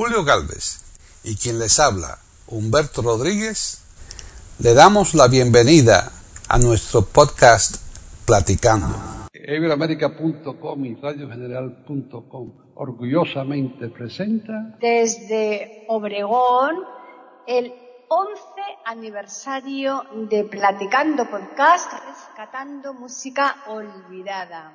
Julio Galvez y quien les habla, Humberto Rodríguez, le damos la bienvenida a nuestro podcast Platicando. Iberoamérica.com y radiogeneral.com orgullosamente presenta desde Obregón el 11 aniversario de Platicando Podcast, rescatando música olvidada.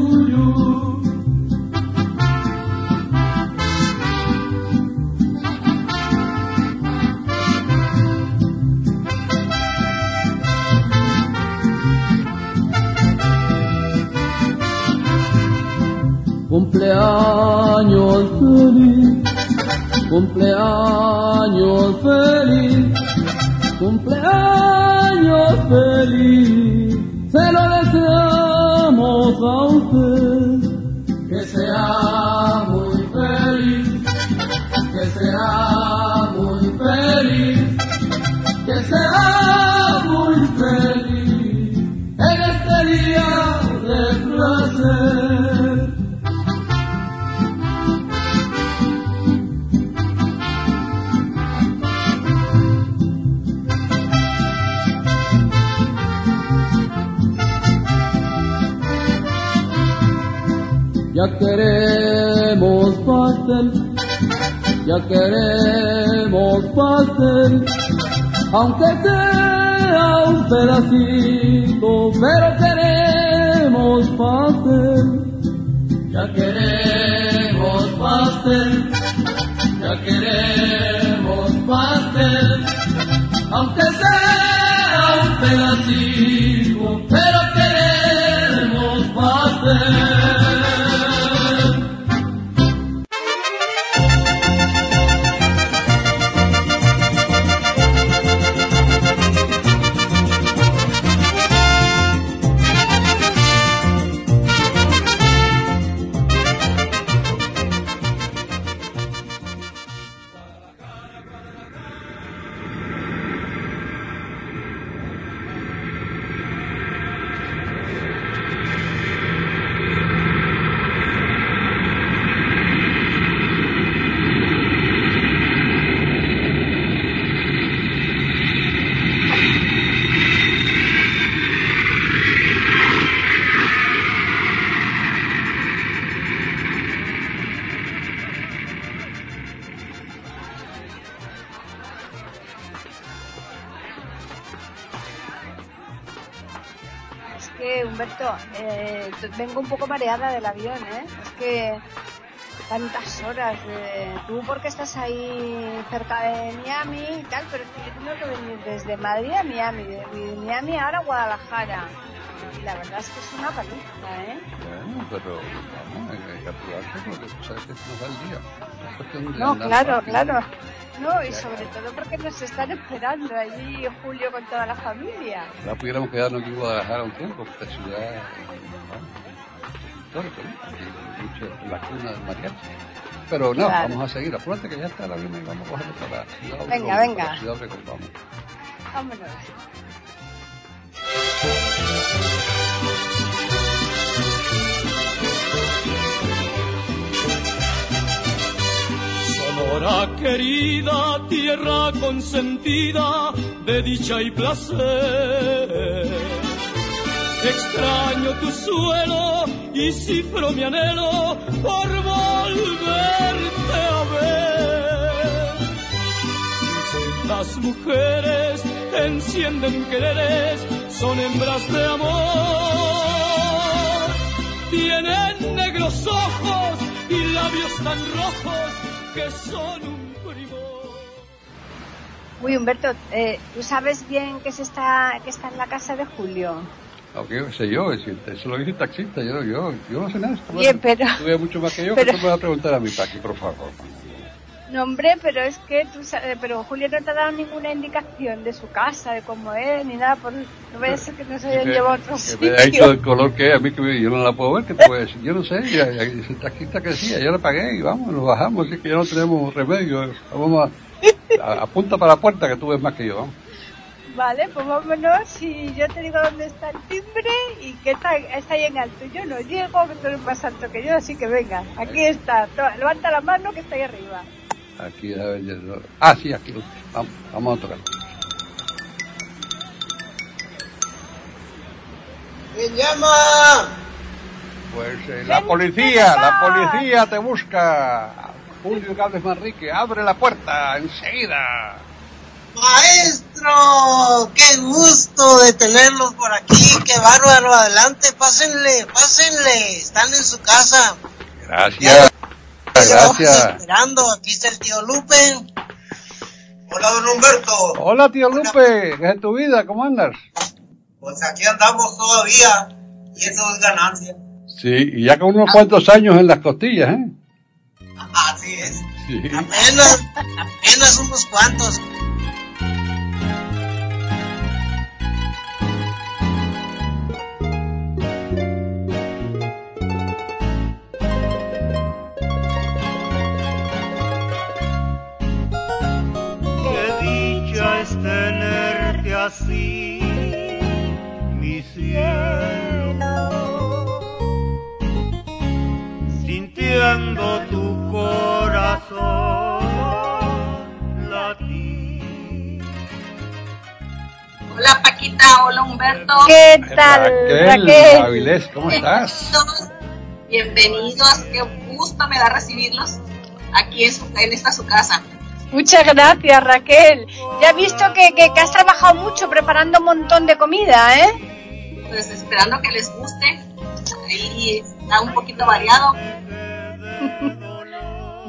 Cumpleaños feliz, cumpleaños feliz, cumpleaños feliz, se lo deseamos a usted, que sea muy feliz, que sea muy feliz, que sea Ya queremos pastel, ya queremos pastel, aunque sea un pedacito, pero queremos pastel. Ya queremos pastel, ya queremos pastel, aunque sea un pedacito, pero queremos pastel. Mareada del avión, ¿eh? Es que tantas horas. de- Tú porque estás ahí cerca de Miami y tal, pero yo tengo que venir desde Madrid a Miami, de Miami ahora a Guadalajara. Y la verdad es que es una paliza, ¿eh? Bueno, pero vamos, hay que apurarse porque tú sabes que nos da el día. No, claro, claro. No, y sobre todo porque nos están esperando allí Julio con toda la familia. Ya pudiéramos quedarnos aquí en Guadalajara un tiempo, porque esta ciudad es la cuna del mariachi. Pero no, Claro. vamos a seguir. Apúrate que ya está la avión y vamos a cogerlo para ciudad. Venga, Obregón, venga. para ciudad Obregón, vamos. Vámonos. Sonora querida, tierra consentida de dicha y placer. Extraño tu suelo y cifro mi anhelo por volverte a ver. Las mujeres encienden quereres, son hembras de amor. Tienen negros ojos y labios tan rojos que son un primor. Uy, Humberto, eh, ¿tú sabes bien que, se está, que está en la casa de Julio? Aunque sé yo, es decir, eso lo dice el taxista, yo, yo, yo no sé nada. Esto Bien, pero- Tú ves mucho más que yo, pero- que tú me vas a preguntar a mí, Paqui, por favor. No, hombre, pero es que tú sabes, pero Julio no te ha dado ninguna indicación de su casa, de cómo es, ni nada, por, no ser que nos hayan Que- llevado a otro que me ha dicho sitio. el color que es, a mí que yo no la puedo ver, que te voy a decir? Yo no sé, ya, ya, ese taxista que decía, yo le pagué y vamos, nos bajamos, así que ya no tenemos remedio. Vamos a, a- apunta para la puerta que tú ves más que yo, vamos. Vale, pues vámonos y yo te digo dónde está el timbre y que está, está ahí en alto. Yo no llego, que tú eres más alto que yo, así que venga, aquí está. Levanta la mano que está ahí arriba. Aquí, a ver, ya no- ah, sí, aquí, lo- vamos, vamos a tocar. ¿Quién llama? Pues eh, la policía, la policía te busca. Julio Gálvez Manrique, abre la puerta enseguida. Maestro, qué gusto de tenerlos por aquí, qué bárbaro, adelante, pásenle, pásenle, están en su casa. Gracias. Gracias. esperando, aquí está el tío Lupe. Hola, don Humberto. Hola, tío Lupe, ¿qué es tu vida? ¿Cómo andas? Pues aquí andamos todavía, y eso es ganancia. Sí, y ya con unos cuantos años en las costillas, ¿eh? Así es. Sí. Apenas, apenas unos cuantos. Así, mi cielo, sintiendo tu corazón latir. Hola Paquita, hola Humberto. ¿Qué tal, Raquel, Raquel? Avilés, ¿cómo estás? Bienvenidos, qué gusto me da recibirlos aquí en, su- en esta su casa. Muchas gracias, Raquel. Ya he visto que, que, que has trabajado mucho preparando un montón de comida, ¿eh? Pues esperando que les guste. Ahí está un poquito variado.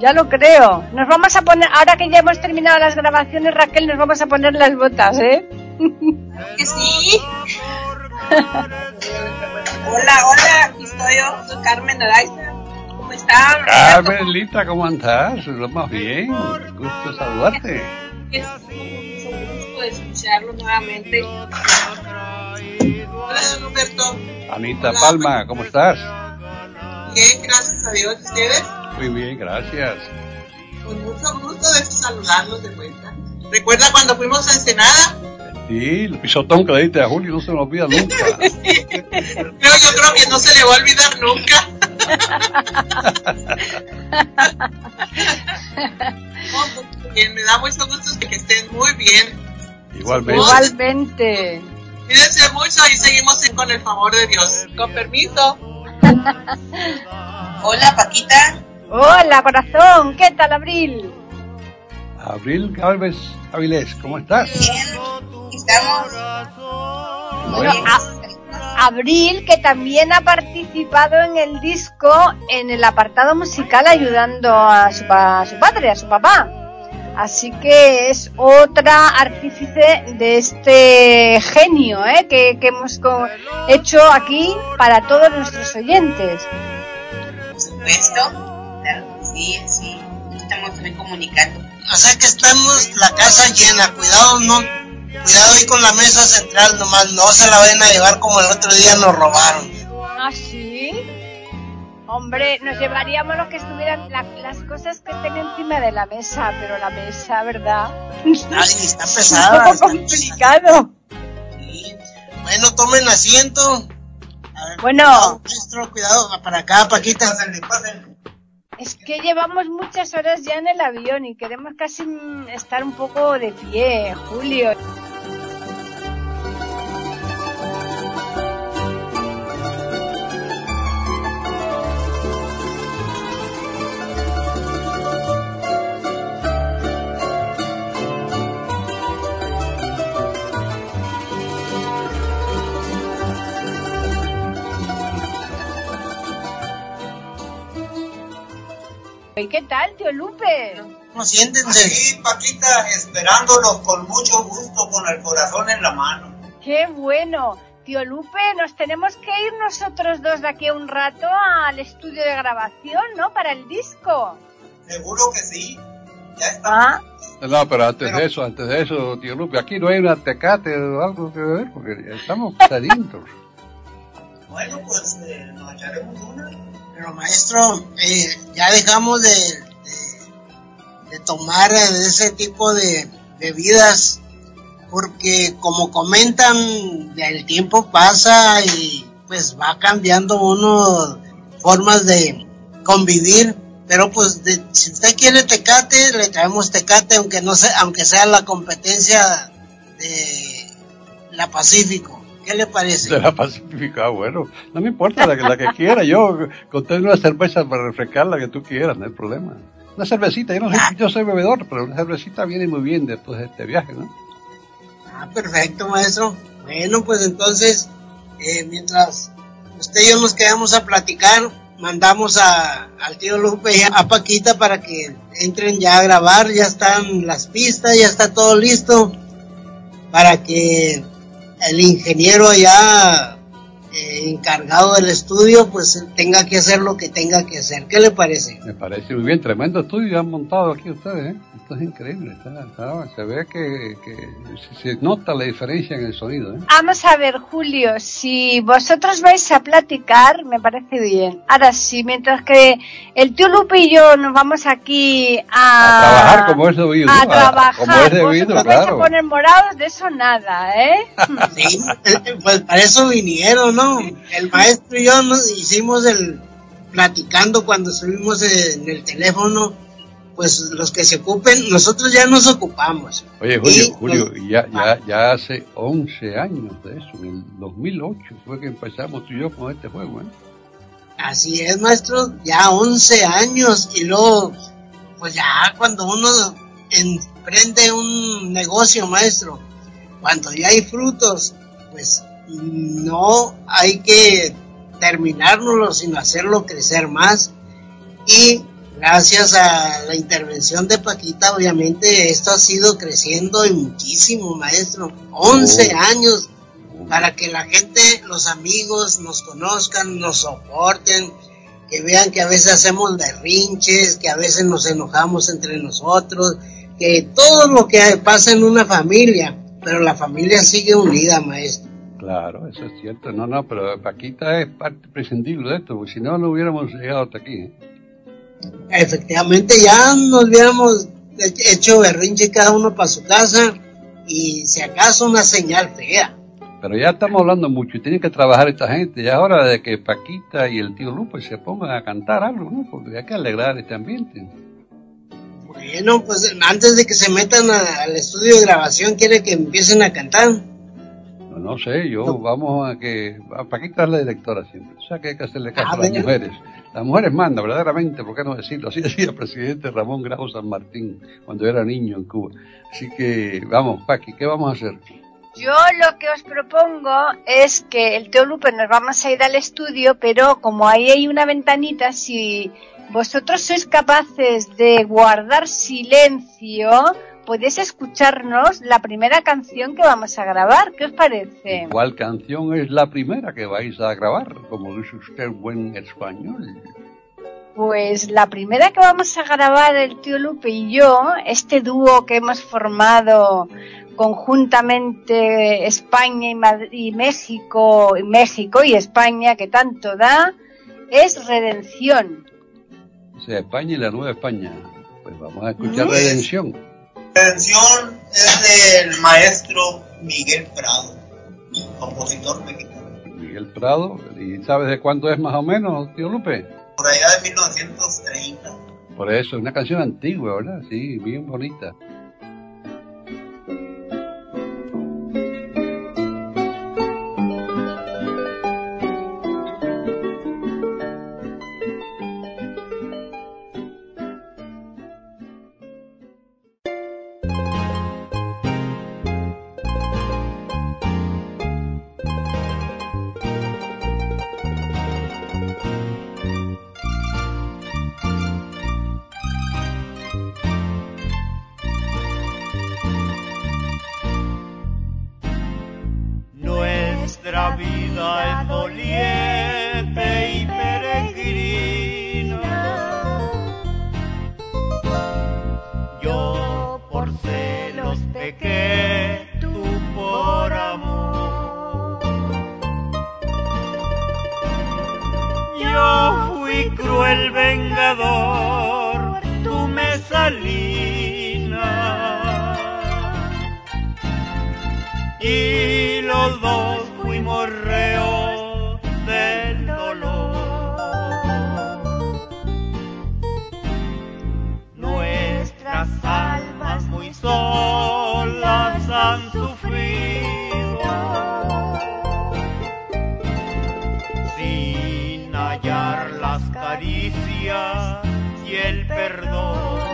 Ya lo creo. Nos vamos a poner, ahora que ya hemos terminado las grabaciones, Raquel, nos vamos a poner las botas, ¿eh? Que sí. hola, hola, aquí estoy yo, soy Carmen Araiza. ¿Cómo están? Carmelita, ¿cómo andas? Lo más bien, gusto saludarte. Es un gusto escucharlo nuevamente. Hola, don Humberto. Anita Palma, ¿cómo estás? Bien, gracias a Dios. ¿Ustedes? Muy bien, gracias. Con mucho gusto de saludarlos de vuelta. ¿Recuerda cuando fuimos a Ensenada? Sí, el pisotón que le diste a Julio no se me olvida nunca. Creo, yo creo que no se le va a olvidar nunca. Oh, pues, bien, me da mucho gusto que estén muy bien. Igualmente. Igualmente. Cuídense mucho y seguimos con el favor de Dios. Con permiso. Hola, Paquita. Hola, corazón. ¿Qué tal, Abril? Abril Galvez Avilés, ¿cómo estás? Estamos. Bueno, a- Abril, que también ha participado en el disco en el apartado musical ayudando a su, pa- a su padre, a su papá. Así que es otra artífice de este genio ¿eh? que, que hemos hecho aquí para todos nuestros oyentes. Por supuesto. Claro que sí, sí. Estamos también comunicando. O sea que estamos la casa llena, cuidado, no, cuidado ahí con la mesa central nomás, no se la vayan a llevar como el otro día nos robaron. ¿Ah, sí? Hombre, nos llevaríamos lo que estuvieran, la- las cosas que estén encima de la mesa, pero la mesa, ¿verdad? Ay, está Es pesada. un poco está complicado. Sí. Bueno, tomen asiento. A ver, Bueno. cuidado, maestro, cuidado, para acá, Paquita. Pásenle, pásenle. Es que llevamos muchas horas ya en el avión y queremos casi mm, estar un poco de pie, Julio. ¿Y qué tal, tío Lupe? No, siéntense. Aquí, Paquita, esperándolos con mucho gusto, con el corazón en la mano. ¡Qué bueno! Tío Lupe, nos tenemos que ir nosotros dos de aquí a un rato al estudio de grabación, ¿no? Para el disco. Seguro que sí. Ya está. Ah, No, pero antes Pero- de eso, antes de eso, tío Lupe, aquí no hay una tecate o algo que ver, porque estamos sedientos. Bueno, pues eh, nos echaremos una. Pero maestro, eh, ya dejamos de, de, tomar ese tipo de bebidas porque como comentan, el tiempo pasa y pues va cambiando uno formas de convivir. Pero pues si usted quiere tecate, le traemos tecate aunque no sea, aunque sea la competencia de la Pacífico. ¿Qué le parece? De la Pacífica, ah, bueno, no me importa la, que- la que quiera, yo conté una cerveza para refrescar la que tú quieras, no hay problema. Una cervecita, yo no soy, yo soy bebedor, pero una cervecita viene muy bien después de este viaje, ¿no? Ah, perfecto, maestro. Bueno, pues entonces, eh, mientras usted y yo nos quedamos a platicar, mandamos a, al tío Lupe y a Paquita para que entren ya a grabar, ya están las pistas, ya está todo listo, para que el ingeniero allá eh, encargado del estudio, pues tenga que hacer lo que tenga que hacer. ¿Qué le parece? Me parece muy bien, tremendo estudio han montado aquí ustedes, ¿eh? Esto es increíble, está- está- se ve que, que se, se nota la diferencia en el sonido, ¿eh? Vamos a ver, Julio, si vosotros vais a platicar, me parece bien. Ahora sí, mientras que el tío Lupe y yo nos vamos aquí a... A trabajar como es debido, A ¿no? A- trabajar. como es debido, vosotros vais a claro. poner morados, de eso nada, ¿eh? Sí, eh, pues para eso vinieron, ¿no? El maestro y yo nos hicimos el platicando cuando estuvimos en el teléfono, pues los que se ocupen, nosotros ya nos ocupamos. Oye, Julio, Y- Julio, ya, ya, ya hace 11 años de eso, en el 2008 fue que empezamos tú y yo con este juego, ¿eh? Así es, maestro, ya 11 años y luego, pues ya cuando uno emprende un negocio, maestro, cuando ya hay frutos, pues no hay que terminárnoslo, sino hacerlo crecer más. Y gracias a la intervención de Paquita, obviamente esto ha sido creciendo y muchísimo, maestro. 11 Oh. años para que la gente, los amigos nos conozcan, nos soporten, que vean que a veces hacemos berrinches, que a veces nos enojamos entre nosotros, que todo lo que pasa en una familia, pero la familia sigue unida, maestro. Claro, eso es cierto. No, no, pero Paquita es parte prescindible de esto, porque si no, no hubiéramos llegado hasta aquí. Efectivamente, ya nos hubiéramos hecho berrinche cada uno para su casa y si acaso una señal fea. Pero ya estamos hablando mucho y tiene que trabajar esta gente. Ya es hora de que Paquita y el tío Lupe se pongan a cantar algo, ¿no? Porque hay que alegrar este ambiente. Bueno, pues antes de que se metan a- al estudio de grabación, quiere que empiecen a cantar. No, sé, yo vamos a que... A Paquita es la directora siempre. O sea que hay que hacerle caso Ah, a las venga. mujeres. Las mujeres mandan, verdaderamente, ¿por qué no decirlo? Así decía el presidente Ramón Grau San Martín cuando era niño en Cuba. Así que, vamos, Paqui, ¿qué vamos a hacer? Yo lo que os propongo es que el tío Lupe nos vamos a ir al estudio, pero como ahí hay una ventanita, si vosotros sois capaces de guardar silencio, podéis escucharnos la primera canción que vamos a grabar. ¿Qué os parece? ¿Cuál canción es la primera que vais a grabar? Como dice usted buen español. Pues la primera que vamos a grabar el tío Lupe y yo, este dúo que hemos formado conjuntamente España y, Mad- y México, y México y España que tanto da, es Redención. O sea, España y la Nueva España. Pues vamos a escuchar Redención. La canción es del maestro Miguel Prado, compositor mexicano, Miguel Prado. ¿Y sabes de cuándo es más o menos, tío Lupe? por allá de 1930. Por eso, es una canción antigua, ¿verdad? Sí, bien bonita. Y el perdón.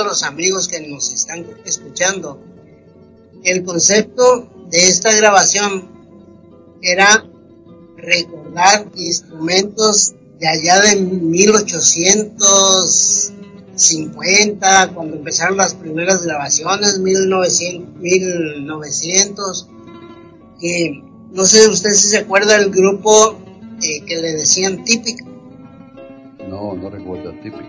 A los amigos que nos están escuchando. El concepto de esta grabación era recordar instrumentos de allá de 1850, cuando empezaron las primeras grabaciones, 1900, 1900 y no sé usted si se acuerda del grupo eh, que le decían típico. No, no recuerdo típico.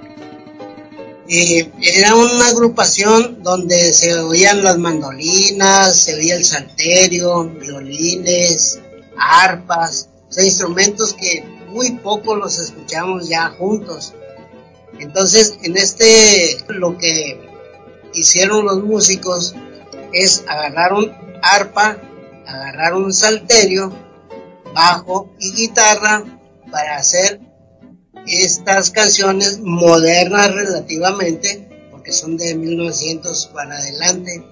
Era una agrupación donde se oían las mandolinas, se oía el salterio, violines, arpas, o sea, instrumentos que muy poco los escuchamos ya juntos. Entonces, en este, lo que hicieron los músicos es agarraron arpa, agarraron un salterio, bajo y guitarra para hacer estas canciones modernas relativamente, porque son de 1900 para adelante.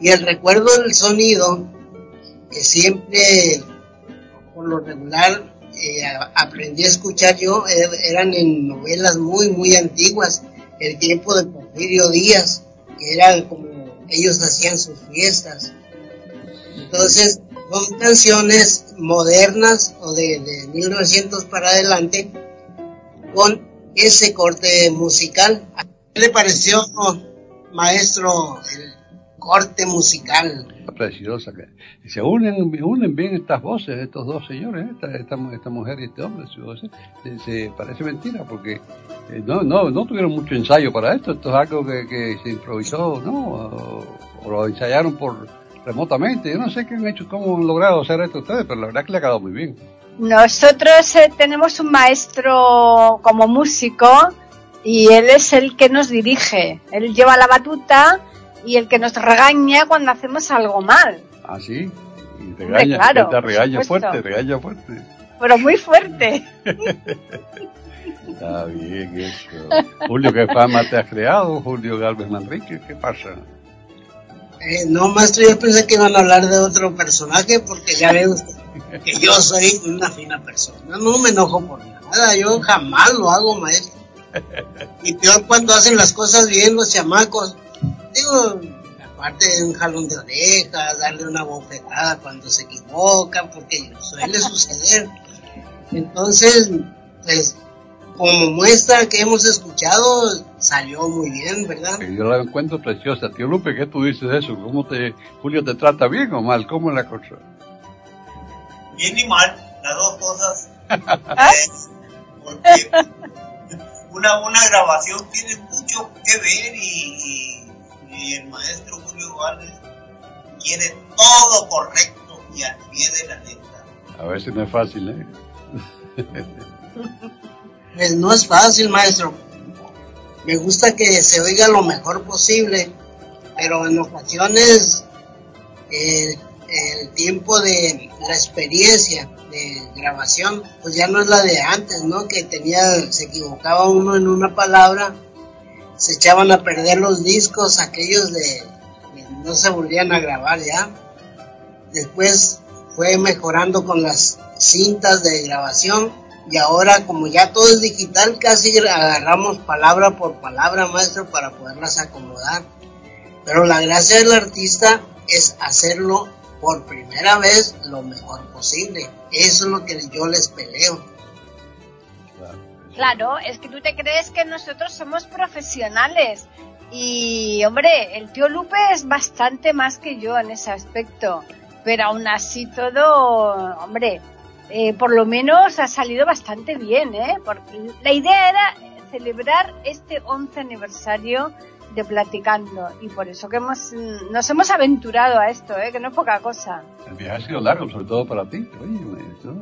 Y el recuerdo del sonido, que siempre, por lo regular, eh, aprendí a escuchar yo, er- eran en novelas muy, muy antiguas, el tiempo de Porfirio Díaz, que era como ellos hacían sus fiestas. Entonces, son canciones modernas o de, de 1900 para adelante, con ese corte musical. ¿Qué le pareció, maestro, el corte musical? preciosa. se unen, unen bien estas voces, estos dos señores, esta, esta, esta mujer y este hombre. su voz, ¿eh? Se, se- parece mentira porque eh, no, no, no tuvieron mucho ensayo para esto. Esto es algo que, que se improvisó, ¿no? O, o lo ensayaron por remotamente. Yo no sé qué han hecho, cómo han logrado hacer esto ustedes, pero la verdad que le ha quedado muy bien. Nosotros eh, tenemos un maestro como músico y él es el que nos dirige. Él lleva la batuta y el que nos regaña cuando hacemos algo mal. Ah, sí. Y regaña, claro, te regaña fuerte, regaña fuerte. Pero muy fuerte. Está bien eso. Julio, ¿qué fama te has creado? Julio Galvez Manrique, ¿qué pasa? Eh, no, maestro, yo pensé que iban a hablar de otro personaje porque ya ve usted que yo soy una fina persona. No me enojo por nada, yo jamás lo hago, maestro. Y peor cuando hacen las cosas bien los chamacos. Digo, aparte de un jalón de orejas, darle una bofetada cuando se equivocan, porque suele suceder. Entonces, pues, como muestra que hemos escuchado, salió muy bien, ¿verdad? Yo la encuentro preciosa. Tío Lupe, ¿qué tú dices de eso? ¿Cómo te, Julio te trata bien o mal? ¿Cómo es la cosa? Bien y mal, las dos cosas. Eh, porque una, una grabación tiene mucho que ver y, y- y el maestro Julio Valdés quiere todo correcto y al pie de la letra. A veces no es fácil, ¿eh? Pues no es fácil, maestro. Me gusta que se oiga lo mejor posible, pero en ocasiones eh, el tiempo de la experiencia de grabación, pues ya no es la de antes, ¿no? Que tenía, se equivocaba uno en una palabra, se echaban a perder los discos, aquellos de no se volvían a grabar ya. Después fue mejorando con las cintas de grabación y ahora como ya todo es digital casi agarramos palabra por palabra maestro para poderlas acomodar pero la gracia del artista es hacerlo por primera vez lo mejor posible eso es lo que yo les peleo Claro, es que tú te crees que nosotros somos profesionales. Y, hombre, el tío Lupe es bastante más que yo en ese aspecto. Pero aún así todo, hombre, eh, por lo menos ha salido bastante bien, ¿eh? Porque la idea era celebrar este 11 aniversario de Platicando. Y por eso que hemos, nos hemos aventurado a esto, ¿eh? Que no es poca cosa. El viaje ha sido largo, sobre todo para ti. Oye, esto-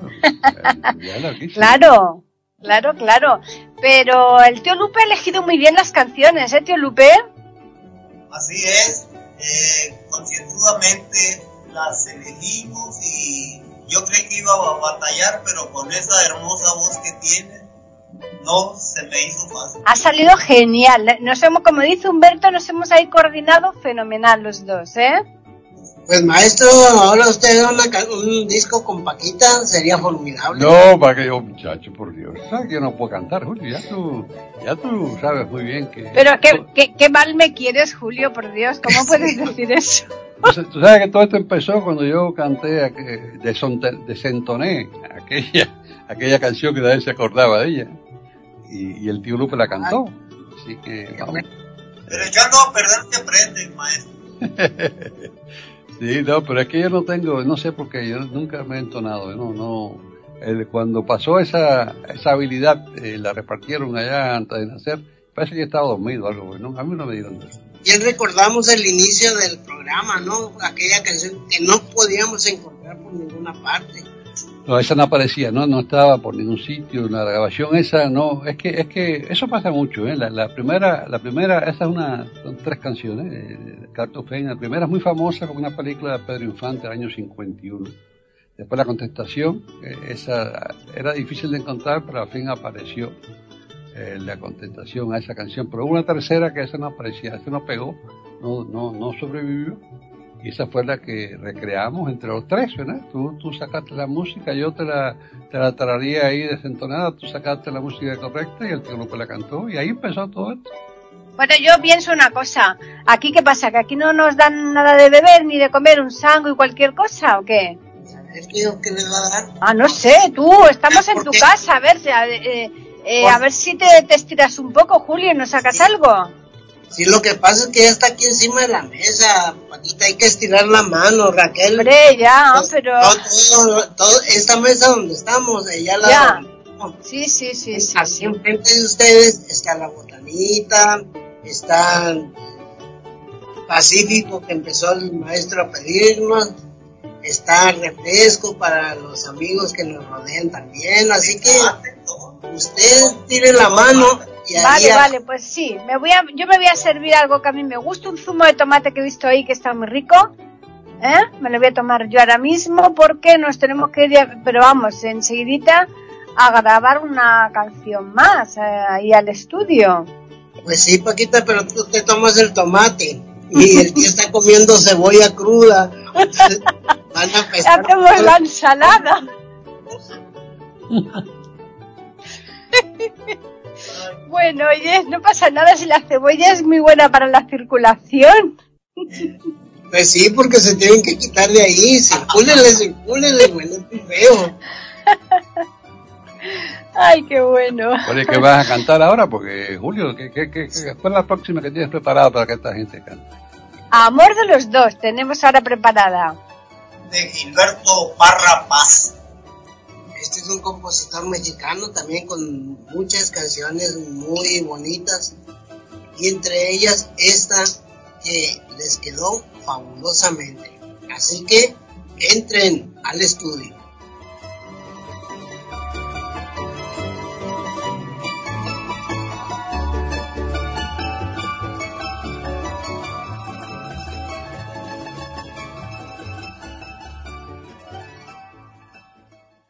el. Claro, claro, claro. Pero el tío Lupe ha elegido muy bien las canciones, ¿eh, tío Lupe? Así es, eh, concienzudamente las elegimos y yo creí que iba a batallar, pero con esa hermosa voz que tiene, no se me hizo fácil. Ha salido genial. Nos hemos, como dice Humberto, nos hemos ahí coordinado fenomenal los dos, ¿eh? Pues maestro ahora usted una un disco con Paquita sería formidable No, para que yo, muchacho, por Dios. ¿Sabes yo no puedo cantar, Julio? Ya tú, ya tú sabes muy bien que... Pero qué, qué, qué mal me quieres, Julio, por Dios. ¿Cómo puedes decir eso? Tú sa- tú sabes que todo esto empezó cuando yo canté, desentoné aquella, aquella canción que nadie se acordaba de ella. Y, y el tío Lupe la cantó. Así que, vamos. Pero echando a perder se aprende, maestro. Sí, no, pero es que yo no tengo, no sé por qué, yo nunca me he entonado, no, no. El- cuando pasó esa, esa habilidad, eh, la repartieron allá antes de nacer, parece que estaba dormido algo. A mí no me dieron eso. Bien recordamos el inicio del programa, ¿no? Aquella canción que no podíamos encontrar por ninguna parte. No, esa no aparecía, no, no estaba por ningún sitio, la grabación esa no, es que, es que eso pasa mucho, ¿eh? La, la primera, la primera, esa es una, son tres canciones, eh, de Cartofein, la primera es muy famosa como una película de Pedro Infante del año 51. Después la contestación, eh, esa era difícil de encontrar, pero al fin apareció eh, la contestación a esa canción. Pero hubo una tercera que esa no aparecía, esa no pegó, no, no, no sobrevivió. Y esa fue la que recreamos entre los tres, ¿verdad? Tú, tú sacaste la música, yo te la, te la tararía ahí desentonada, tú sacaste la música correcta y el tío Lupe la cantó. Y ahí empezó todo esto. Bueno, yo pienso una cosa. ¿Aquí qué pasa? ¿Que aquí no nos dan nada de beber ni de comer un sango y cualquier cosa o qué? ¿El tío que va a dar? Ah, no sé, tú, estamos en tu casa, a ver, eh, eh, a ver si te, te estiras un poco, Julio, y nos sacas algo. Sí, lo que pasa es que ya está aquí encima de la mesa, Paquita, hay que estirar la mano, Raquel. Hombre, ya, Pues, pero... no, todo- todo- esta mesa donde estamos, ella la... Ya. Sí, sí, sí, sí. Aquí enfrente de ustedes está la botanita, está Pacífico que empezó el maestro a pedirnos, está refresco para los amigos que nos rodean también, así que usted tire la mano Vale, a- vale, pues sí. Me voy a, yo me voy a servir algo que a mí me gusta, un zumo de tomate que he visto ahí que está muy rico. ¿eh? Me lo voy a tomar yo ahora mismo porque nos tenemos que ir, pero vamos, enseguidita a grabar una canción más eh, ahí al estudio. Pues sí, Paquita, pero tú te tomas el tomate y el tío está comiendo cebolla cruda. Van a empezar Hacemos la ensalada. bueno, oye, no pasa nada si la cebolla es muy buena para la circulación. Pues sí, porque se tienen que quitar de ahí. Circúlenle, circúlenle, bueno, es feo. Ay, qué bueno. Oye, ¿qué vas a cantar ahora? Porque, Julio, ¿qué, qué, qué, qué fue la próxima que tienes preparada para que esta gente cante? Amor de los dos, tenemos ahora preparada. De Gilberto Parra Paz. Este es un compositor mexicano también con muchas canciones muy bonitas. Y entre ellas esta que les quedó fabulosamente. Así que entren al estudio.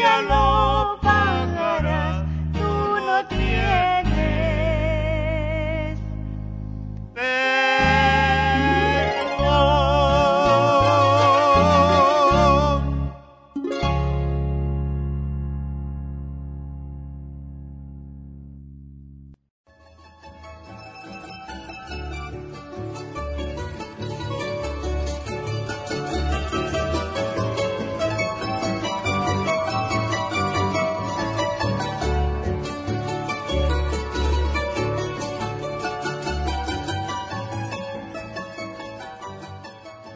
yellow.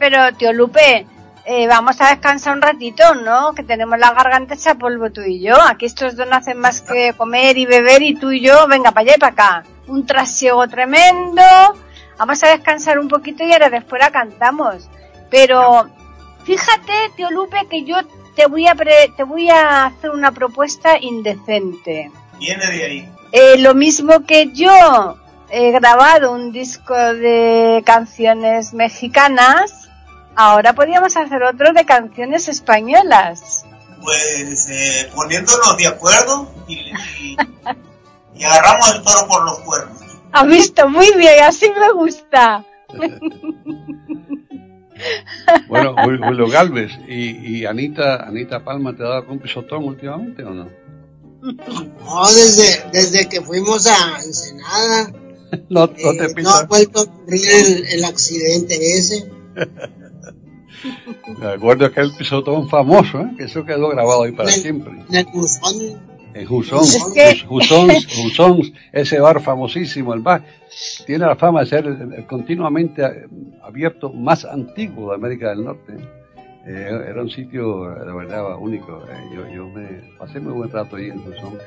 Pero, tío Lupe, eh, vamos a descansar un ratito, ¿no? Que tenemos la garganta hecha polvo tú y yo. Aquí estos dos no hacen más que comer y beber y tú y yo, venga para allá y para acá. Un trasiego tremendo. Vamos a descansar un poquito y ahora después la cantamos. Pero fíjate, tío Lupe, que yo te voy a pre- te voy a hacer una propuesta indecente. Viene de ahí. Eh, lo mismo que yo he grabado un disco de canciones mexicanas, ahora podríamos hacer otro de canciones españolas. Pues eh, poniéndonos de acuerdo y, y- y agarramos el toro por los cuernos. ¿Has visto? Muy bien, así me gusta. Bueno, Jul- Julio Galvez y, y Anita, Anita Palma, ¿te ha dado algún pisotón últimamente o no? No, desde, desde que fuimos a Ensenada, No, no eh, te no pisa. ha vuelto a ocurrir el, el accidente ese. Me acuerdo que el pisotón famoso, ¿eh? que eso quedó grabado ahí para siempre. En En Husón, ese bar famosísimo, el bar, tiene la fama de ser el- el continuamente abierto más antiguo de América del Norte. Eh, era un sitio, de verdad, único. Eh, yo, yo me pasé muy buen rato ahí en Husón.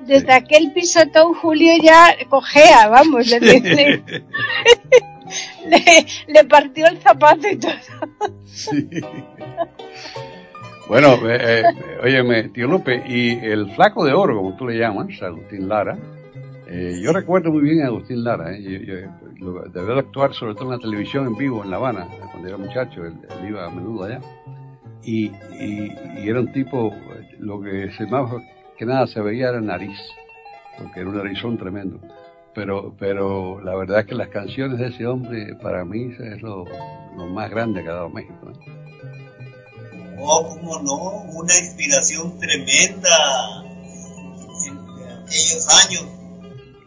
Desde Sí. aquel pisotón Julio ya cojea, vamos, le, le- partió el zapato y todo. Sí. Bueno, eh, eh, tío Lupe, y el flaco de oro, como tú le llamas, Agustín Lara, eh, yo recuerdo muy bien a Agustín Lara, eh, de actuar sobre todo en la televisión en vivo en La Habana, cuando era muchacho, él, iba a menudo allá, y, y- y era un tipo, lo que se más que nada se veía era nariz, porque era un narizón tremendo. Pero, pero la verdad es que las canciones de ese hombre, para mí, es lo, lo más grande que ha dado México. ¿eh? Oh, cómo no, una inspiración tremenda en aquellos años.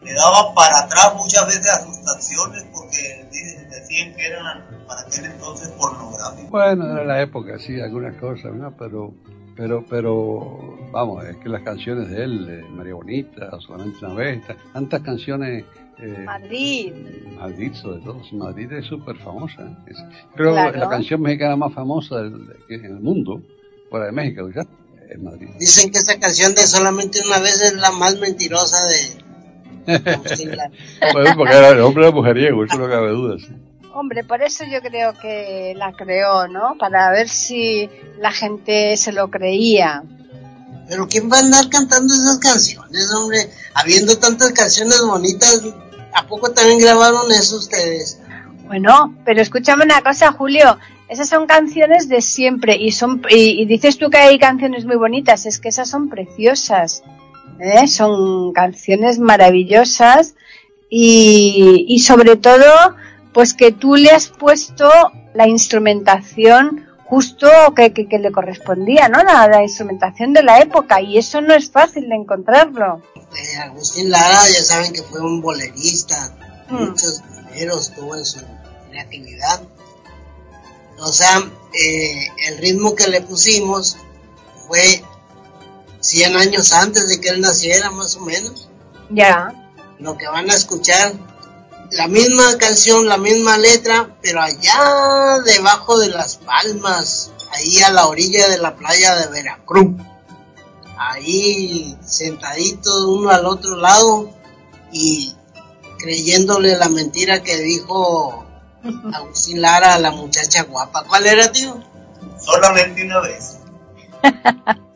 Le daba para atrás muchas veces a sus canciones porque decían que eran para aquel entonces pornográficas. Bueno, era la época, sí, algunas cosas, ¿no? Pero, pero, pero, vamos, es que las canciones de él, de María Bonita, Solamente una vez, ta- tantas canciones, eh, Madrid. Madrid sobre todo, Madrid es súper famosa. ¿eh? Es- creo Claro. que la canción mexicana más famosa del- en el mundo, fuera de México, quizás, es Madrid. dicen que esa canción de solamente una vez es la más mentirosa de... Bueno, porque era el hombre de mujeriego, eso no cabe duda. sí. Hombre, por eso yo creo que la creó, ¿no? Para ver si la gente se lo creía. Pero ¿quién va a andar cantando esas canciones, hombre? Habiendo tantas canciones bonitas, ¿a poco también grabaron eso ustedes? Bueno, pero escúchame una cosa, Julio. Esas son canciones de siempre y son y, y dices tú que hay canciones muy bonitas, es que esas son preciosas. ¿eh? Son canciones maravillosas y, y sobre todo, pues que tú le has puesto la instrumentación justo que, que, que le correspondía, ¿no? La, la instrumentación de la época y eso no es fácil de encontrarlo. Eh, Agustín Lara, ya saben que fue un bolerista, Mm. muchos boleros tuvo en su creatividad. O sea, eh, el ritmo que le pusimos fue 100 años antes de que él naciera, más o menos. Ya. Lo que van a escuchar, la misma canción, la misma letra, pero allá debajo de las palmas, ahí a la orilla de la playa de Veracruz. Ahí sentaditos uno al otro lado y creyéndole la mentira que dijo Agustín Lara a la muchacha guapa. ¿Cuál era, tío? Solamente una vez.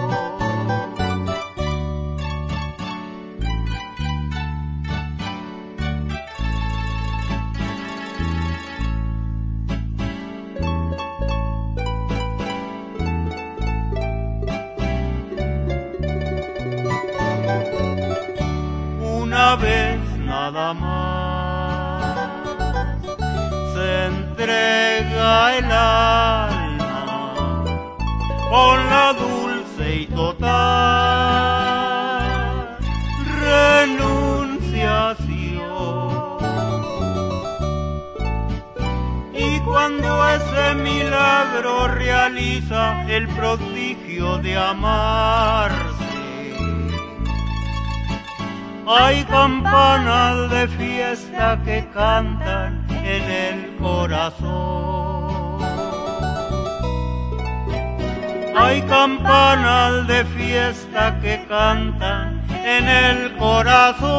Nada más se entrega el alma con la dulce y total renunciación. Y cuando ese milagro realiza el prodigio de amarse, hay campanas de fiesta que cantan en el corazón. Hay campanas de fiesta que cantan en el corazón.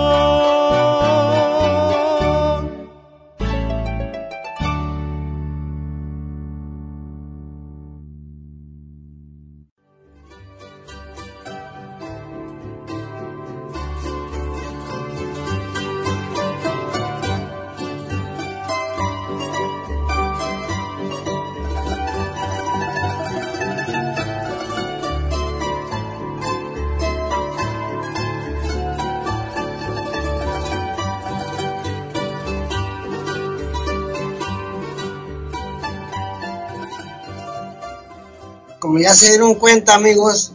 Como ya se dieron cuenta, amigos,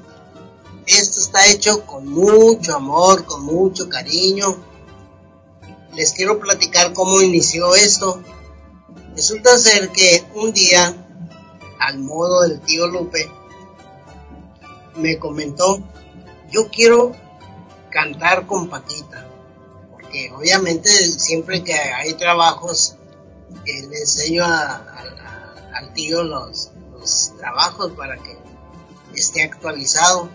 esto está hecho con mucho amor, con mucho cariño. Les quiero platicar cómo inició esto. Resulta ser que un día, al modo del tío Lupe, me comentó, yo quiero cantar con Paquita, porque obviamente siempre que hay trabajos, eh, le enseño al tío los, trabajos para que esté actualizado.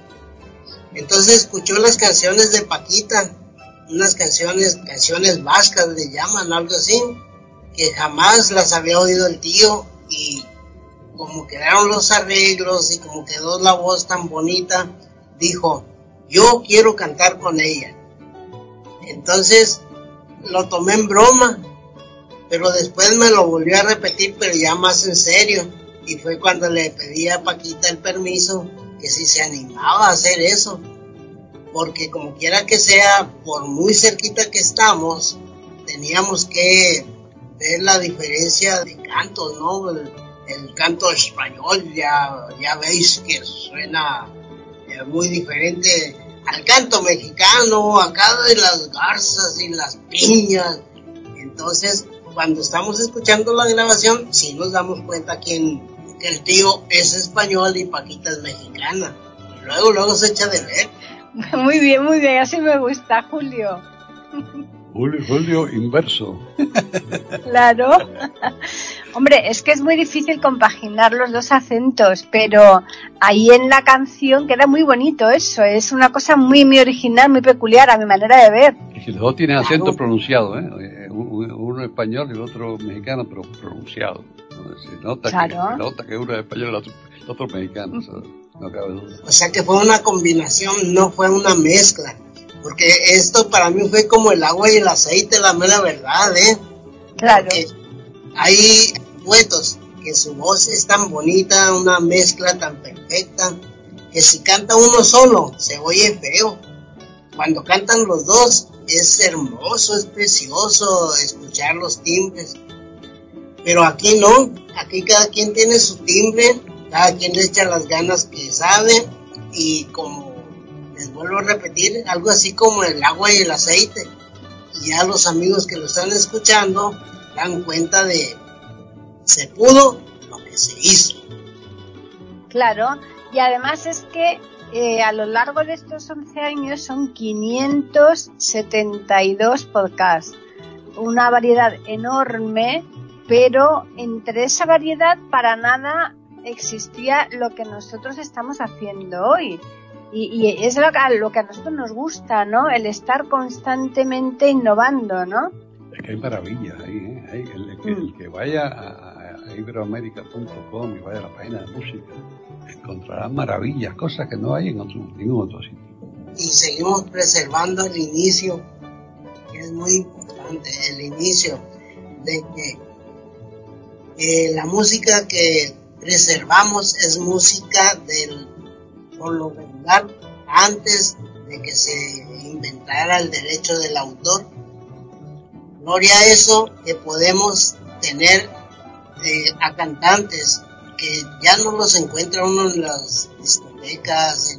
Entonces escuchó las canciones de Paquita, unas canciones, canciones vascas le llaman, algo así, que jamás las había oído el tío y como quedaron los arreglos y como quedó la voz tan bonita, dijo, yo quiero cantar con ella. Entonces lo tomé en broma, pero después me lo volvió a repetir, pero ya más en serio. Y fue cuando le pedí a Paquita el permiso que si se animaba a hacer eso. Porque como quiera que sea, por muy cerquita que estamos, teníamos que ver la diferencia de cantos, ¿no? El, canto español ya, ya veis que suena eh, muy diferente al canto mexicano, acá de las garzas y las piñas. Entonces, cuando estamos escuchando la grabación, sí nos damos cuenta quién, que el tío es español y Paquita es mexicana. Y luego, luego se echa de ver. Muy bien, muy bien, así me gusta, Julio. Julio, Julio inverso. Claro. Hombre, es que es muy difícil compaginar los dos acentos, pero ahí en la canción queda muy bonito eso. Es una cosa muy, muy original, muy peculiar a mi manera de ver. Y los dos tienen acento pronunciado, ¿eh? Eh, Uno uno español y el otro mexicano, pero pronunciado. Nota, Claro. que, se nota que uno es español y el otro, el otro mexicano, eso no cabe duda. O sea que fue una combinación, no fue una mezcla. Porque esto para mí fue como el agua y el aceite, la mera verdad, ¿eh? Claro. Porque hay duetos que su voz es tan bonita, una mezcla tan perfecta, que si canta uno solo se oye feo. Cuando cantan los dos es hermoso, es precioso escuchar los timbres. Pero aquí no, aquí cada quien tiene su timbre, cada quien le echa las ganas que sabe y como les vuelvo a repetir, algo así como el agua y el aceite. Y ya los amigos que lo están escuchando dan cuenta de se pudo lo que se hizo. Claro, y además es que eh, a lo largo de estos 11 años son 572 podcasts, una variedad enorme, pero entre esa variedad para nada existía lo que nosotros estamos haciendo hoy. Y, y es lo que, lo que a nosotros nos gusta, ¿no? El estar constantemente innovando, ¿no? Es que hay maravillas ahí, ¿eh? Hay- el, el que, el que vaya a, a iberoamerica.com y vaya a la página de música, encontrará maravillas, cosas que no hay en otro, ningún otro sitio. y seguimos preservando el inicio, que es muy importante, el inicio de que la música que preservamos es música del, por lo regular, antes de que se inventara el derecho del autor. Gloria a eso que podemos tener eh, a cantantes que ya no los encuentra uno en las discotecas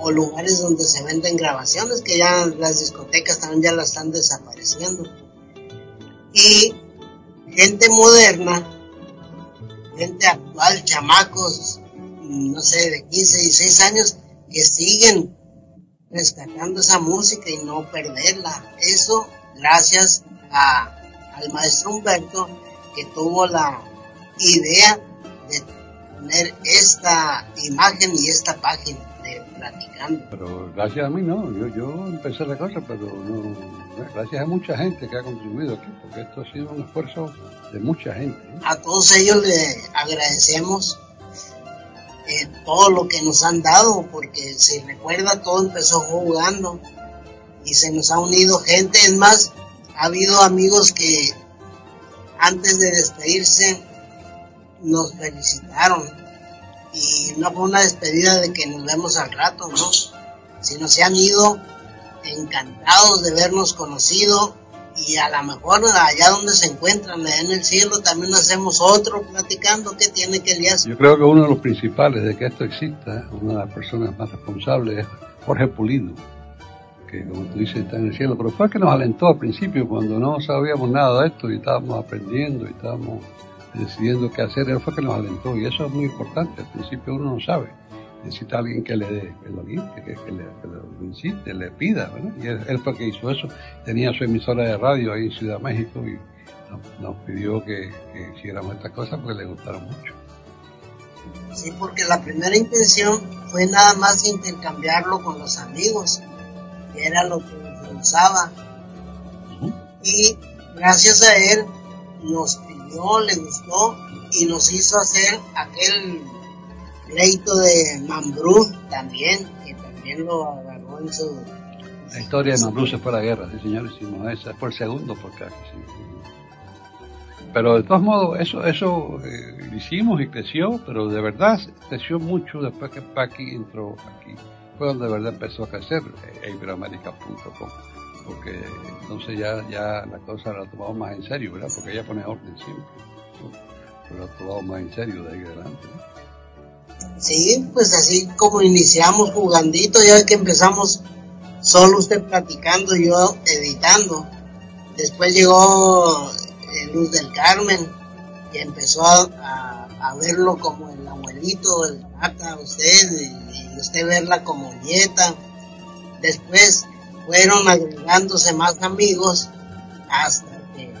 o lugares donde se venden grabaciones, que ya las discotecas también ya las están desapareciendo. Y gente moderna, gente actual, chamacos, no sé, de 15, 16 años, que siguen rescatando esa música y no perderla. Eso gracias a, al maestro Humberto que tuvo la idea de poner esta imagen y esta página Platicando. Pero gracias a mí no, yo, yo empecé la cosa, pero no, gracias a mucha gente que ha contribuido aquí, porque esto ha sido un esfuerzo de mucha gente. ¿eh? A todos ellos le agradecemos eh, todo lo que nos han dado, porque si recuerda, todo empezó jugando y se nos ha unido gente. Es más, ha habido amigos que antes de despedirse nos felicitaron y no fue una despedida de que nos vemos al rato, ¿no? Sino se han ido encantados de vernos conocido y a lo mejor allá donde se encuentran, en el cielo, también hacemos otro platicando que tiene que liarse. Yo creo que uno de los principales de que esto exista, una de las personas más responsables es Jorge Pulido, que como tú dices está en el cielo, pero fue el que nos alentó al principio cuando no sabíamos nada de esto y estábamos aprendiendo y estábamos decidiendo qué hacer, él fue que nos alentó y eso es muy importante, al principio uno no sabe, necesita alguien que le dé, que lo que, que le, que lo incite, le pida, ¿verdad? Y él, él fue que hizo eso, tenía su emisora de radio ahí en Ciudad México y nos, nos pidió que, que hiciéramos estas cosas porque le gustaron mucho. Sí, porque la primera intención fue nada más intercambiarlo con los amigos, que era lo que nos. Y gracias a él nos le gustó y nos hizo hacer aquel pleito de Mambrú también, que también lo agarró en su... La historia de Mambrú se fue a la guerra, sí señor, hicimos esa, fue el segundo podcast. Sí. Pero de todos modos, eso, eso eh, lo hicimos y creció, pero de verdad creció mucho después que Paqui entró aquí. Fue donde de verdad empezó a crecer eh, iberoamerica.com. Porque entonces ya, ya la cosa la tomamos más en serio, ¿verdad? Porque ella pone orden siempre. Pero la tomamos más en serio de ahí adelante. Sí, pues así como iniciamos jugandito, ya que empezamos solo usted platicando yo editando. Después llegó eh, Luz del Carmen y empezó a verlo como el abuelito, el tata, usted, y, y usted verla como nieta. Después fueron agregándose más amigos hasta que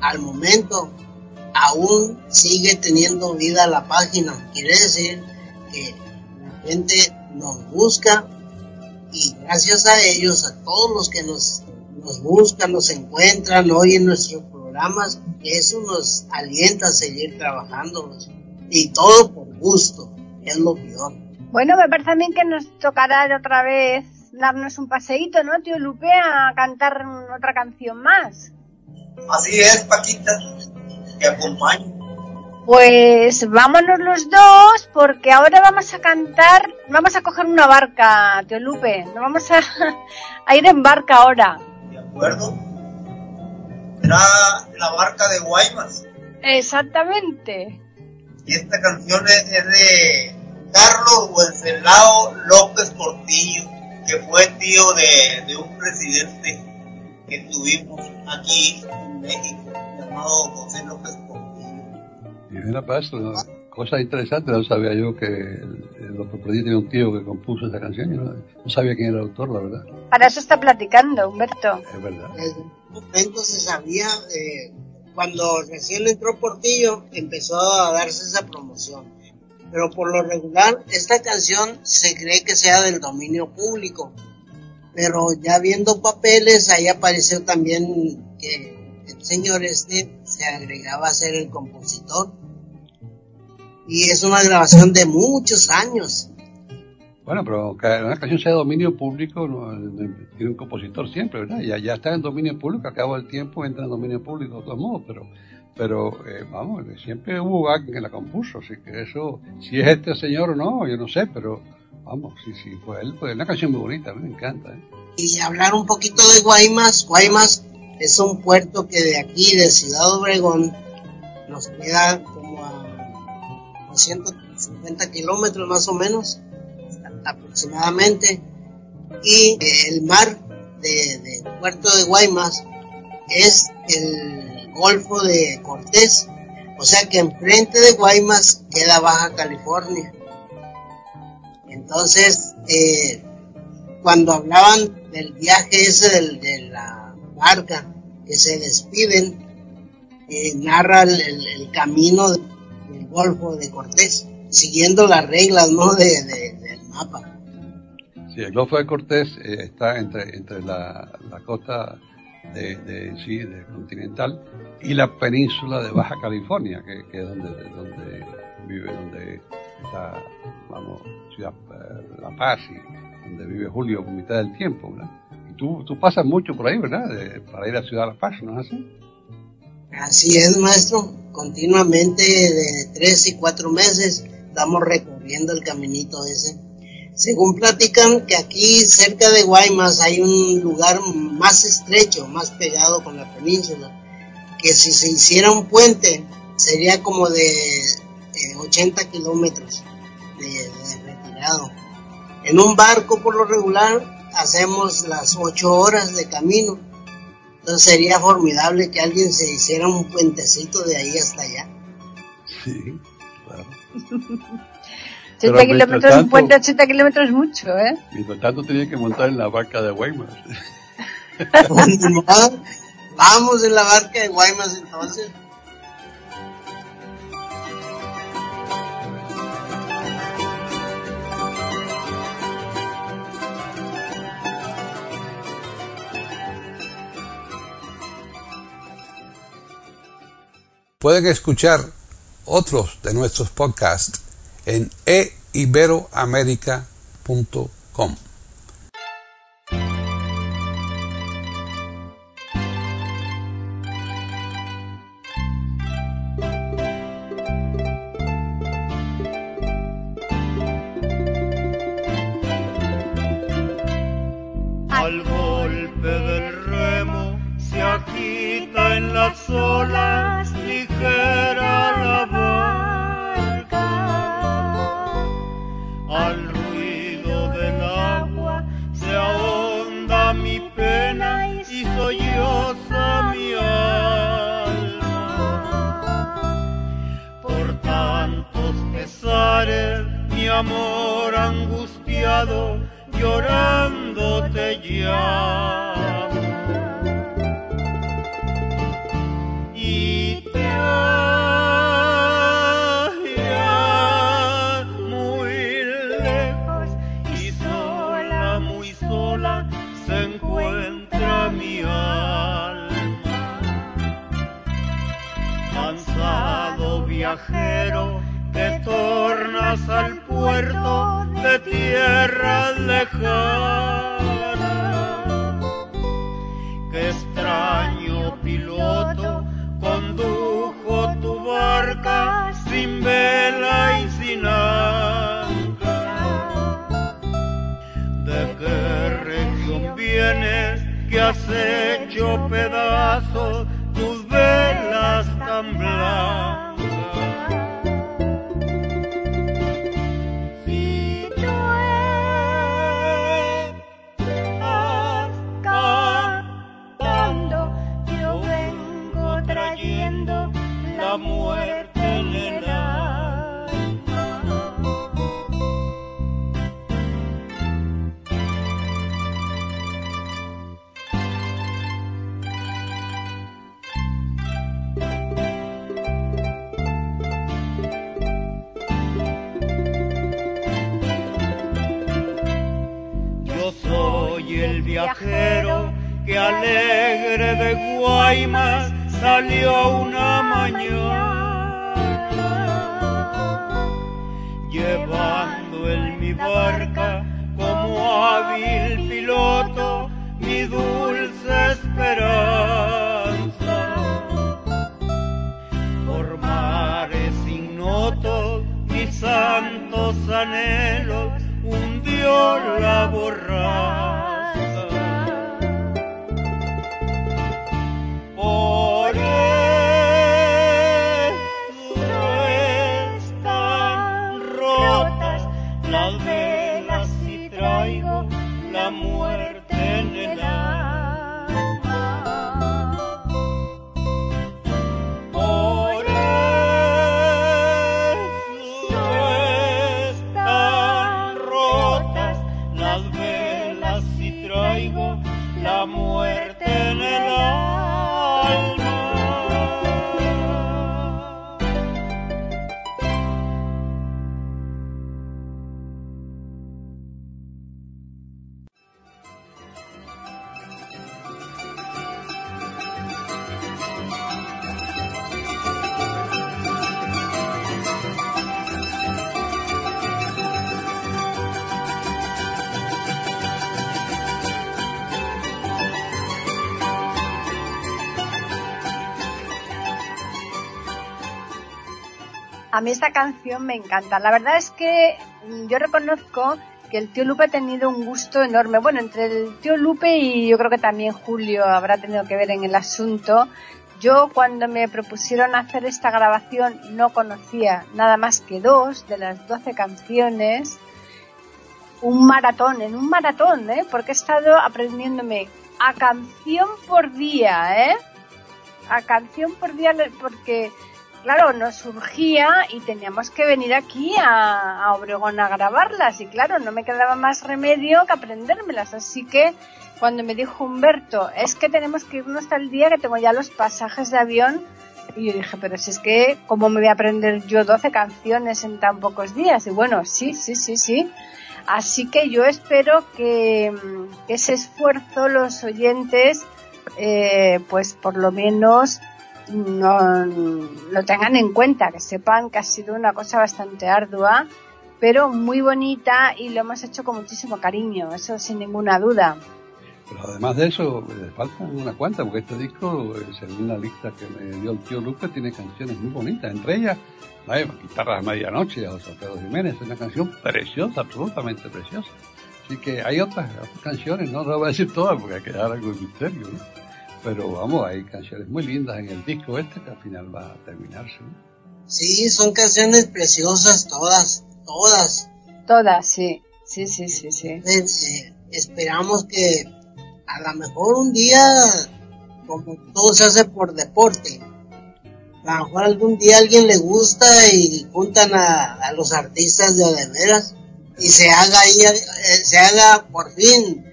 al momento aún sigue teniendo vida la página. Quiere decir que la gente nos busca y gracias a ellos, a todos los que nos, nos buscan, nos encuentran, oyen nuestros programas, eso nos alienta a seguir trabajando y todo por gusto, es lo peor. Bueno, me parece también que nos tocará otra vez darnos un paseíto, ¿no, tío Lupe, a cantar otra canción más? Así es, Paquita, te acompaño. Pues vámonos los dos, porque ahora vamos a cantar, vamos a coger una barca, tío Lupe, nos vamos a, a ir en barca ahora. ¿De acuerdo? Será la barca de Guaymas. Exactamente. Y esta canción es, es de Carlos Wenceslao López Portillo, que fue tío de, de un presidente que tuvimos aquí en México, llamado José López Portillo. Y mira, para eso, ¿no? cosa interesante, no sabía yo que López Portillo tenía un tío que compuso esta canción, yo no, no sabía quién era el autor, la verdad, Para eso está platicando, Humberto. es verdad. Desde un momento se sabía, eh, cuando recién entró Portillo, empezó a darse esa promoción. Pero por lo regular, esta canción se cree que sea del dominio público. Pero ya viendo papeles, ahí apareció también que el señor este se agregaba a ser el compositor. Y es una grabación de muchos años. Bueno, pero que una canción sea de dominio público, no, tiene un compositor siempre, ¿verdad? Ya, ya está en dominio público, al cabo del tiempo entra en dominio público de todos modos, pero, pero eh, vamos, siempre hubo alguien que la compuso, así que eso, si es este señor o no, yo no sé, pero vamos, si sí, fue él, pues es una canción muy bonita, a mí me encanta. ¿eh? Y hablar un poquito de Guaymas. Guaymas es un puerto que de aquí, de Ciudad Obregón, nos queda como a 250 kilómetros más o menos, aproximadamente. Y eh, el mar de, de puerto de Guaymas es el Golfo de Cortés. O sea que enfrente de Guaymas queda Baja California. Entonces, eh, cuando hablaban del viaje ese del- de la barca, que se despiden, eh, narra el, camino del Golfo de Cortés, siguiendo las reglas ¿no? de, de- del mapa. Sí, el Golfo de Cortés eh, está entre, entre la, la costa de, sí, de continental y la península de Baja California, que, que es donde, donde vive, donde está, vamos, Ciudad eh, La Paz y donde vive Julio por mitad del tiempo, ¿verdad? Y tú, tú pasas mucho por ahí, ¿verdad? De- para ir a Ciudad La Paz, ¿no es así? Así es, maestro. Continuamente de tres y cuatro meses estamos recorriendo el caminito ese. Según platican que aquí cerca de Guaymas hay un lugar más estrecho, más pegado con la península, que si se hiciera un puente sería como de eh, 80 kilómetros de, de retirado. En un barco por lo regular hacemos las 8 horas de camino. Entonces sería formidable que alguien se hiciera un puentecito de ahí hasta allá. Sí, claro. 80 mientras kilómetros, un tanto- puente de 80 kilómetros es mucho, ¿eh? Mientras tanto tenía que montar en la barca de Weimar. Vamos en la barca de Guaymas entonces. Pueden escuchar otros de nuestros podcasts en eiberoamerica.com. amor angustiado, llorando te llamo. Y te halla muy lejos y sola, muy sola se encuentra mi alma. Cansado viajero, te tornas al de tierras lejanas. Qué extraño piloto condujo tu barca sin vela y sin ancla. ¿De qué región vienes que has hecho pedazos Guaymas salió una mañana llevando en mi barca como hábil piloto mi dulce esperanza. Por mares ignotos mis santos anhelos hundió la borraza mí esta canción me encanta. La verdad es que mm, yo reconozco que el tío Lupe ha tenido un gusto enorme. Bueno, entre el tío Lupe y yo creo que también Julio habrá tenido que ver en el asunto. Yo cuando me propusieron hacer esta grabación no conocía nada más que dos de las 12 canciones. Un maratón, en un maratón, ¿eh? Porque he estado aprendiéndome a canción por día, ¿eh? A canción por día porque claro, nos surgía y teníamos que venir aquí a, Obregón a grabarlas y claro, no me quedaba más remedio que aprendérmelas. Así que cuando me dijo Humberto, es que tenemos que irnos el día que tengo ya los pasajes de avión, y yo dije, pero si es que, ¿cómo me voy a aprender yo 12 canciones en tan pocos días? Y bueno, sí, sí, sí, sí. Así que yo espero que, que ese esfuerzo los oyentes, eh, pues por lo menos no lo tengan en cuenta, que sepan que ha sido una cosa bastante ardua, pero muy bonita y lo hemos hecho con muchísimo cariño, eso sin ninguna duda. Pero además de eso, le faltan una cuanta, porque este disco, eh, según la lista que me dio el tío Lupe, tiene canciones muy bonitas, entre ellas, vaya, Guitarras a Medianoche, de José Alfredo Jiménez, es una canción preciosa, absolutamente preciosa. Así que hay otras, canciones, no lo voy a decir todas porque hay que dar algo de misterio, ¿no? Pero vamos, hay canciones muy lindas en el disco este que al final va a terminarse. ¿no? Sí, son canciones preciosas todas, todas. Todas, sí. Sí, sí, sí, sí. Eh, eh, esperamos que a lo mejor un día, como todo se hace por deporte, a lo mejor algún día a alguien le gusta y juntan a, a los artistas de de veras y se haga ahí, eh, se haga por fin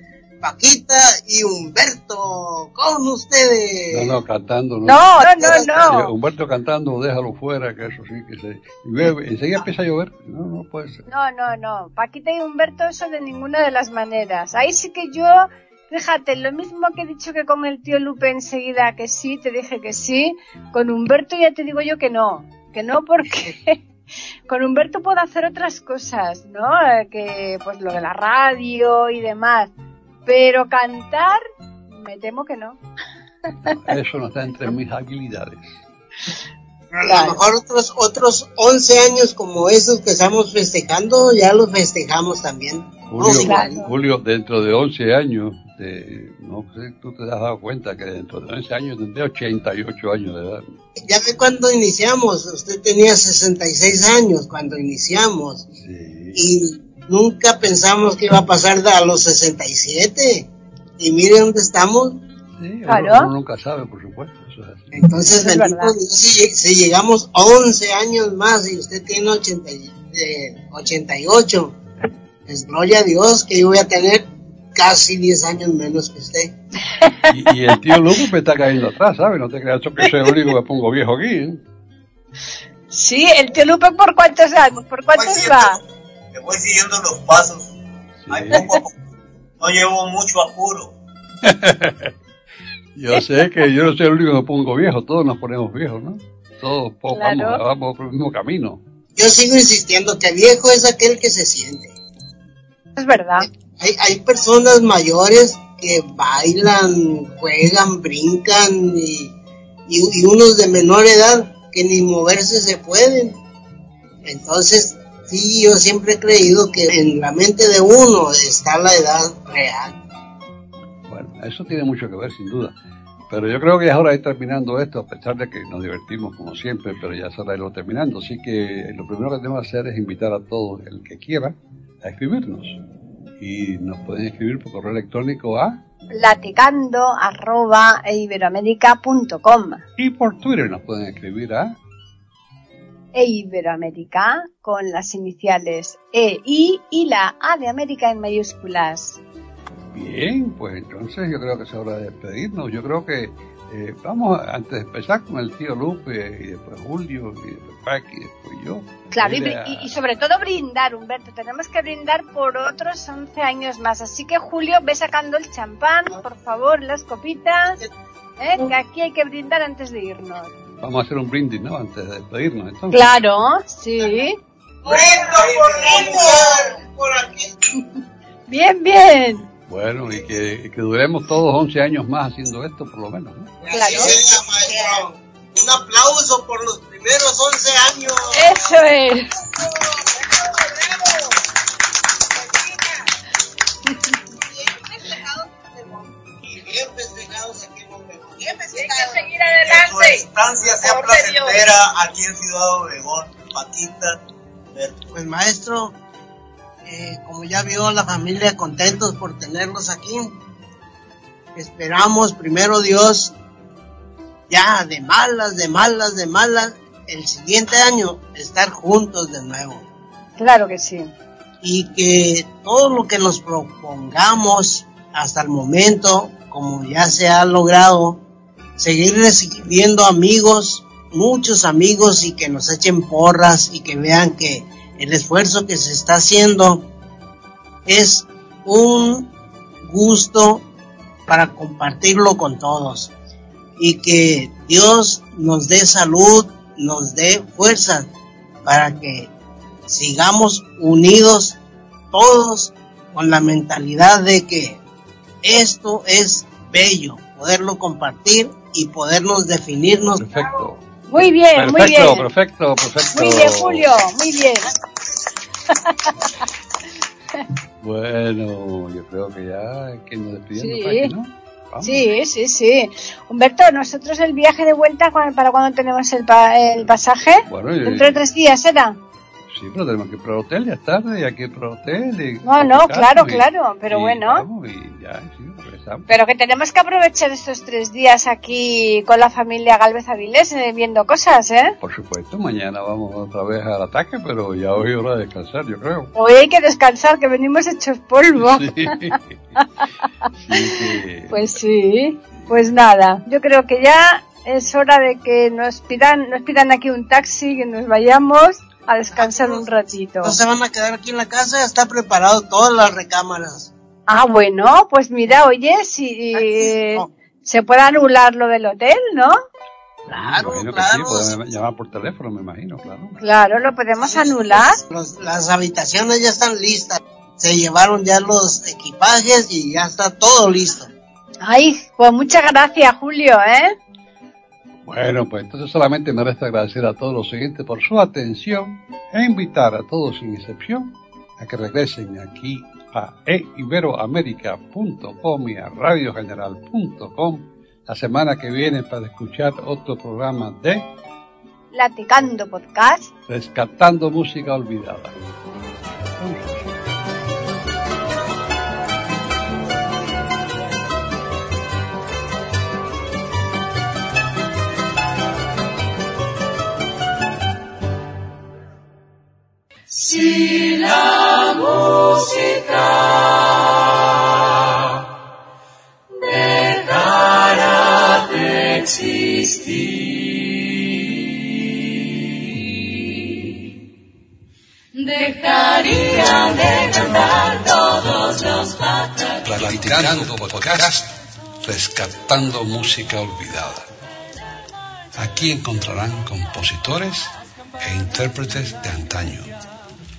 Paquita y Humberto con ustedes. No, no, cantando. No, no, no, Humberto cantando, déjalo fuera, que eso sí, que se... Llueve, enseguida empieza a llover. No, no puede ser. No, no, no. Paquita y Humberto eso de ninguna de las maneras. Ahí sí que yo, fíjate, lo mismo que he dicho que con el tío Lupe enseguida que sí, te dije que sí. Con Humberto ya te digo yo que no. Que no porque... Con Humberto puedo hacer otras cosas, ¿no? Que pues lo de la radio y demás pero cantar, me temo que no. Eso no está entre mis habilidades. A lo mejor otros, otros 11 años como esos que estamos festejando, ya los festejamos también. Julio, No, claro. Julio, dentro de 11 años, de- no sé, tú te has dado cuenta que dentro de 11 años tendré 88 años de edad. Ya ve cuando iniciamos, usted tenía 66 años cuando iniciamos Sí. y nunca pensamos que iba a pasar a los 67 y mire dónde estamos. Sí, Claro. uno, uno nunca sabe, por supuesto. Eso es así. Entonces, es bendito si, si llegamos 11 años más y usted tiene 80, y- eh, 88, pues gloria a Dios que yo voy a tener casi 10 años menos que usted. Y, y el tío Lupe me está cayendo atrás, ¿sabes? No te creas tú que soy el único que pongo viejo aquí. ¿eh? Sí, el tío Lupe por cuántos años, por cuántos va. Voy siguiendo los pasos. Sí. Poco no llevo mucho apuro. Yo sé que yo no soy el único que me pongo viejo, todos nos ponemos viejos, ¿no? Todos po- Claro. vamos, vamos por el mismo camino. Yo sigo insistiendo que viejo es aquel que se siente. Es verdad. Hay, hay personas mayores que bailan, juegan, brincan y, y- y unos de menor edad que ni moverse se pueden. Entonces, sí, yo siempre he creído que en la mente de uno está la edad real. Bueno, eso tiene mucho que ver, sin duda. Pero yo creo que ya es hora de ir terminando esto, a pesar de que nos divertimos como siempre, pero ya es hora de irlo terminando. Así que lo primero que tenemos que hacer es invitar a todo el que quiera a escribirnos. Y nos pueden escribir por correo electrónico a Platicando arroba iberoamérica.com y por Twitter nos pueden escribir a e Iberoamérica con las iniciales E, I y la A de América en mayúsculas. Bien, pues entonces yo creo que es hora de despedirnos. Yo creo que eh, vamos, antes de empezar con el tío Lupe y después Julio y después Paqui y después yo. Claro, a- y- y sobre todo brindar, Humberto. Tenemos que brindar por otros 11 años más. Así que, Julio, ve sacando el champán, por favor, las copitas. ¿eh? Que aquí hay que brindar antes de irnos. Vamos a hacer un brindis, ¿no? Antes de despedirnos. Entonces. Claro, sí. ¡Brindo por por aquí! Bien, bien. Bueno, y que, y que duremos todos 11 años más haciendo esto, por lo menos, ¿no? Así sería, maestro. Un aplauso por los primeros 11 años. Eso es. Hay que seguir Que su adelante. estancia sea Por placentera aquí en Ciudad Obregón. Paquita, Berto. Pues maestro, eh, como ya vio la familia contentos por tenerlos aquí, esperamos primero Dios, ya de malas, de malas, de malas, el siguiente año estar juntos de nuevo. Claro que sí. Y que todo lo que nos propongamos hasta el momento, como ya se ha logrado, seguir recibiendo amigos, muchos amigos y que nos echen porras y que vean que el esfuerzo que se está haciendo es un gusto para compartirlo con todos. Y que Dios nos dé salud, nos dé fuerza para que sigamos unidos todos con la mentalidad de que esto es bello, poderlo compartir y podernos definirnos. Perfecto. Muy bien, muy Perfecto, bien. perfecto, perfecto. Muy bien, Julio, muy bien. Bueno, yo creo que ya que irnos despidiendo, Sí. Paqui, ¿no? Vamos. Sí, sí, sí. Humberto, nosotros el viaje de vuelta, ¿cuándo- ¿para cuándo tenemos el, pa- el pasaje? Bueno, Dentro de tres días, ¿era? Sí, pero tenemos que ir para el hotel, ya es tarde, y hay que ir para el hotel. Y No, no, claro, y- claro, pero y bueno. y ya, sí. Pero que tenemos que aprovechar estos tres días aquí con la familia Galvez Avilés eh, viendo cosas, ¿eh? Por supuesto, mañana vamos otra vez al ataque, pero ya hoy es hora de descansar, yo creo. Hoy hay que descansar, que venimos hechos polvo. Sí. Sí Pues sí, pues nada, yo creo que ya es hora de que nos pidan, nos pidan aquí un taxi, que nos vayamos a descansar un ratito. No se van a quedar aquí en la casa, ya está preparado todas las recámaras. Ah, bueno, pues mira, oye, si eh, no. se puede anular lo del hotel, ¿no? Claro, me imagino que claro. sí, podemos llamar por teléfono, me imagino, claro. Claro, lo podemos anular. Los- las habitaciones ya están listas. Se llevaron ya los equipajes y ya está todo listo. Ay, pues muchas gracias, Julio, ¿eh? Bueno, pues entonces solamente me resta agradecer a todos los siguientes por su atención e invitar a todos sin excepción a que regresen aquí a eiberoamerica.com y a radiogeneral.com la semana que viene para escuchar otro programa de Platicando Podcast. Rescatando Música Olvidada. Si la música dejara de existir, dejarían de cantar todos los pájaros. Platicando Podcast, rescatando música olvidada. Aquí encontrarán compositores e intérpretes de antaño.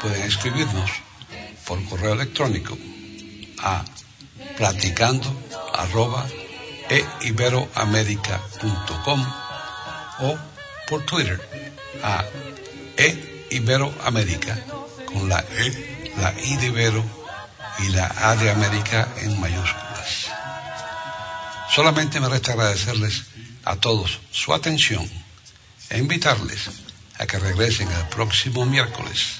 Pueden escribirnos por correo electrónico a platicando arroba e iberoamerica.com o por Twitter a e iberoamerica con la E, la I de Ibero y la A de América en mayúsculas. Solamente me resta agradecerles a todos su atención e invitarles a que regresen el próximo miércoles